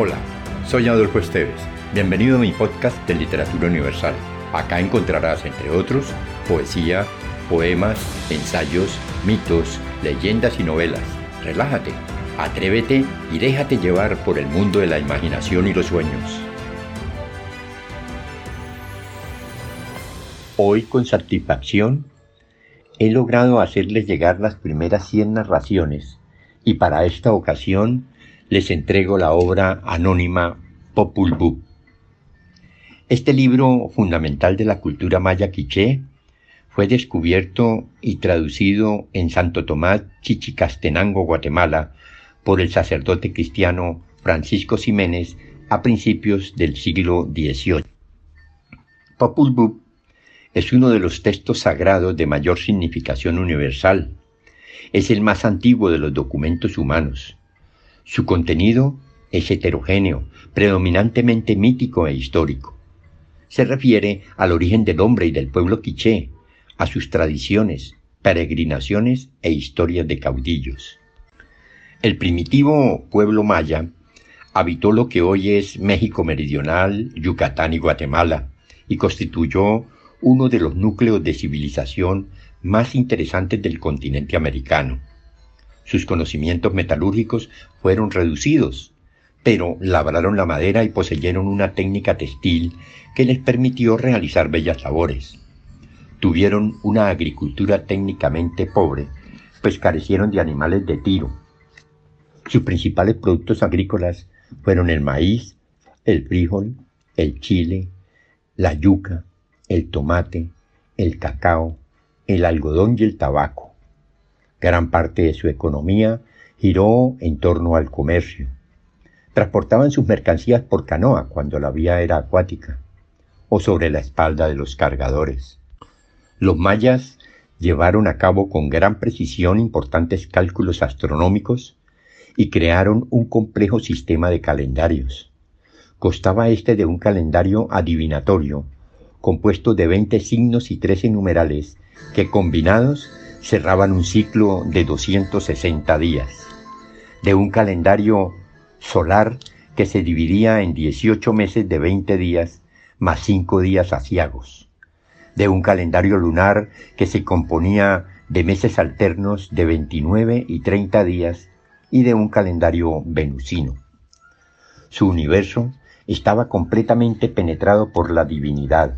Hola, soy Adolfo Esteves. Bienvenido a mi podcast de Literatura Universal. Acá encontrarás, entre otros, poesía, poemas, ensayos, mitos, leyendas y novelas. Relájate, atrévete y déjate llevar por el mundo de la imaginación y los sueños. Hoy con satisfacción he logrado hacerles llegar las primeras 100 narraciones y para esta ocasión les entrego la obra anónima Popul Vuh. Este libro fundamental de la cultura maya quiché fue descubierto y traducido en Santo Tomás, Chichicastenango, Guatemala, por el sacerdote cristiano Francisco Jiménez a principios del siglo XVIII. Popul Vuh es uno de los textos sagrados de mayor significación universal. Es el más antiguo de los documentos humanos su contenido es heterogéneo, predominantemente mítico e histórico. Se refiere al origen del hombre y del pueblo quiché, a sus tradiciones, peregrinaciones e historias de caudillos. El primitivo pueblo maya habitó lo que hoy es México Meridional, Yucatán y Guatemala, y constituyó uno de los núcleos de civilización más interesantes del continente americano. Sus conocimientos metalúrgicos fueron reducidos, pero labraron la madera y poseyeron una técnica textil que les permitió realizar bellas labores. Tuvieron una agricultura técnicamente pobre, pues carecieron de animales de tiro. Sus principales productos agrícolas fueron el maíz, el frijol, el chile, la yuca, el tomate, el cacao, el algodón y el tabaco. Gran parte de su economía giró en torno al comercio. Transportaban sus mercancías por canoa cuando la vía era acuática o sobre la espalda de los cargadores. Los mayas llevaron a cabo con gran precisión importantes cálculos astronómicos y crearon un complejo sistema de calendarios. Costaba este de un calendario adivinatorio, compuesto de 20 signos y 13 numerales, que combinados cerraban un ciclo de 260 días, de un calendario solar que se dividía en 18 meses de 20 días más 5 días aciagos, de un calendario lunar que se componía de meses alternos de 29 y 30 días y de un calendario venusino. Su universo estaba completamente penetrado por la divinidad.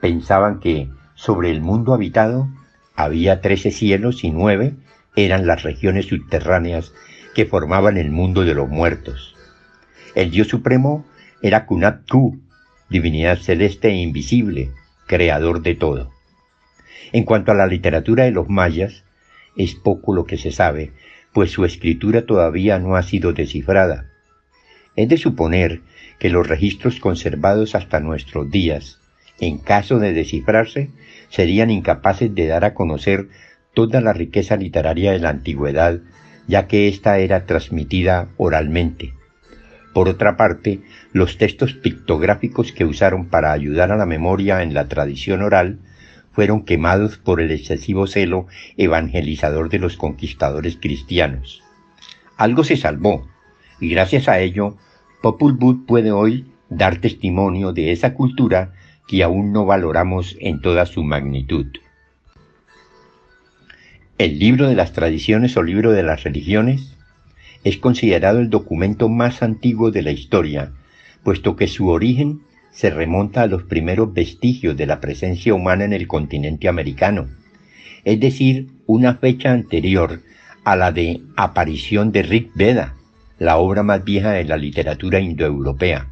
Pensaban que sobre el mundo habitado había trece cielos y nueve eran las regiones subterráneas que formaban el mundo de los muertos. El Dios Supremo era Kunat Ku, divinidad celeste e invisible, creador de todo. En cuanto a la literatura de los mayas, es poco lo que se sabe, pues su escritura todavía no ha sido descifrada. Es de suponer que los registros conservados hasta nuestros días, en caso de descifrarse, serían incapaces de dar a conocer toda la riqueza literaria de la antigüedad, ya que ésta era transmitida oralmente. Por otra parte, los textos pictográficos que usaron para ayudar a la memoria en la tradición oral fueron quemados por el excesivo celo evangelizador de los conquistadores cristianos. Algo se salvó, y gracias a ello, Popul Vuh puede hoy dar testimonio de esa cultura que aún no valoramos en toda su magnitud. El libro de las tradiciones o libro de las religiones es considerado el documento más antiguo de la historia, puesto que su origen se remonta a los primeros vestigios de la presencia humana en el continente americano, es decir, una fecha anterior a la de aparición de Rig Veda, la obra más vieja de la literatura indoeuropea.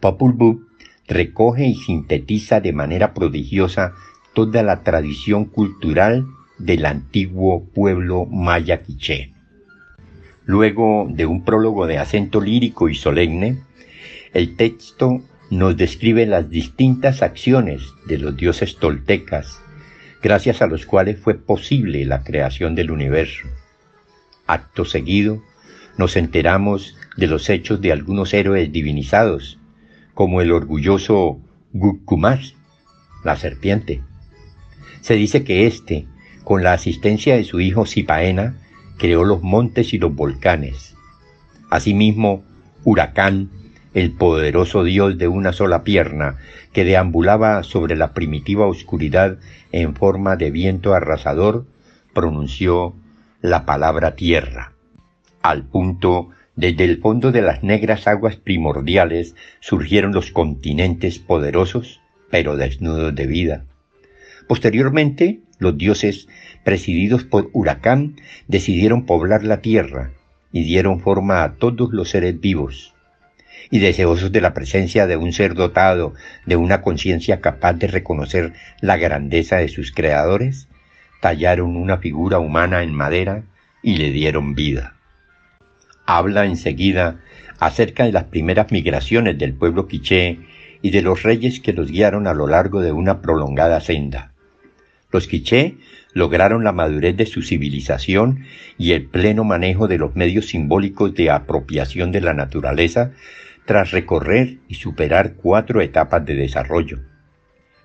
Popul Vuh recoge y sintetiza de manera prodigiosa toda la tradición cultural del antiguo pueblo maya quiché. Luego de un prólogo de acento lírico y solemne, el texto nos describe las distintas acciones de los dioses toltecas, gracias a los cuales fue posible la creación del universo. Acto seguido, nos enteramos de los hechos de algunos héroes divinizados, como el orgulloso Gukkumas, la serpiente. Se dice que éste, con la asistencia de su hijo Sipaena, creó los montes y los volcanes. Asimismo, Huracán, el poderoso dios de una sola pierna, que deambulaba sobre la primitiva oscuridad en forma de viento arrasador, pronunció la palabra tierra. Al punto, desde el fondo de las negras aguas primordiales surgieron los continentes poderosos, pero desnudos de vida. Posteriormente, los dioses, presididos por Huracán, decidieron poblar la tierra y dieron forma a todos los seres vivos y deseosos de la presencia de un ser dotado de una conciencia capaz de reconocer la grandeza de sus creadores, tallaron una figura humana en madera y le dieron vida. Habla enseguida acerca de las primeras migraciones del pueblo quiché y de los reyes que los guiaron a lo largo de una prolongada senda. Los quiché lograron la madurez de su civilización y el pleno manejo de los medios simbólicos de apropiación de la naturaleza tras recorrer y superar cuatro etapas de desarrollo.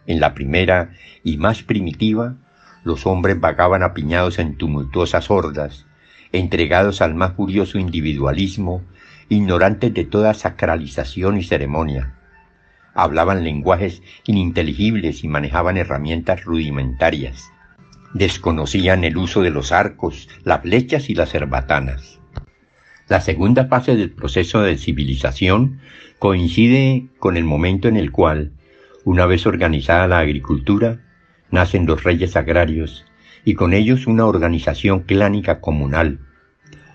En la primera y más primitiva, los hombres vagaban apiñados en tumultuosas hordas, entregados al más furioso individualismo, ignorantes de toda sacralización y ceremonia. Hablaban lenguajes ininteligibles y manejaban herramientas rudimentarias. Desconocían el uso de los arcos, las flechas y las herbatanas. La segunda fase del proceso de civilización coincide con el momento en el cual, una vez organizada la agricultura, nacen los reyes agrarios y con ellos una organización clánica comunal.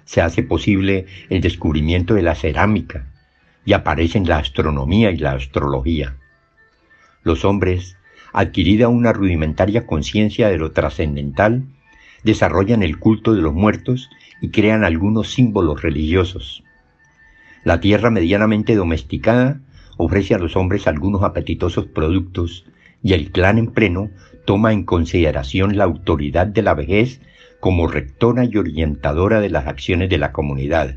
Se hace posible el descubrimiento de la cerámica y aparecen la astronomía y la astrología. Los hombres, adquirida una rudimentaria conciencia de lo trascendental, desarrollan el culto de los muertos y crean algunos símbolos religiosos. La tierra medianamente domesticada ofrece a los hombres algunos apetitosos productos y el clan en pleno toma en consideración la autoridad de la vejez como rectora y orientadora de las acciones de la comunidad.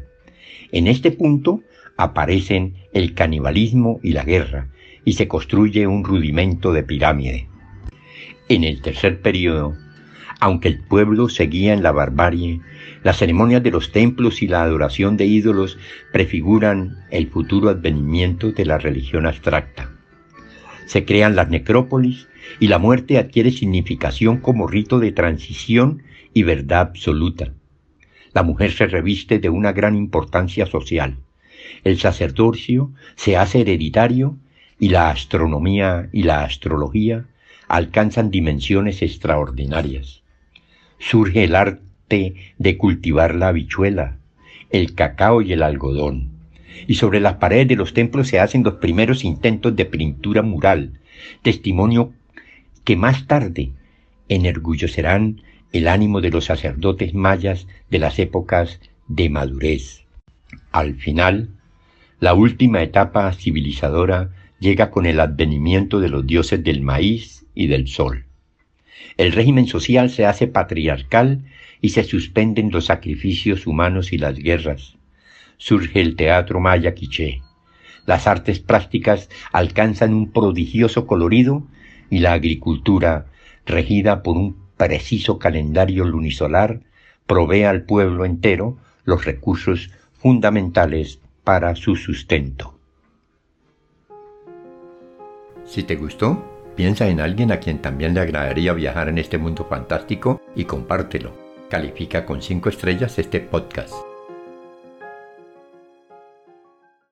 En este punto aparecen el canibalismo y la guerra, y se construye un rudimento de pirámide. En el tercer periodo, aunque el pueblo seguía en la barbarie, las ceremonias de los templos y la adoración de ídolos prefiguran el futuro advenimiento de la religión abstracta. Se crean las necrópolis y la muerte adquiere significación como rito de transición y verdad absoluta. La mujer se reviste de una gran importancia social. El sacerdocio se hace hereditario y la astronomía y la astrología alcanzan dimensiones extraordinarias surge el arte de cultivar la habichuela, el cacao y el algodón. Y sobre las paredes de los templos se hacen los primeros intentos de pintura mural, testimonio que más tarde enorgullecerán el ánimo de los sacerdotes mayas de las épocas de madurez. Al final, la última etapa civilizadora llega con el advenimiento de los dioses del maíz y del sol. El régimen social se hace patriarcal y se suspenden los sacrificios humanos y las guerras. Surge el teatro maya quiché. Las artes plásticas alcanzan un prodigioso colorido y la agricultura, regida por un preciso calendario lunisolar, provee al pueblo entero los recursos fundamentales para su sustento. Si te gustó, Piensa en alguien a quien también le agradaría viajar en este mundo fantástico y compártelo. Califica con 5 estrellas este podcast.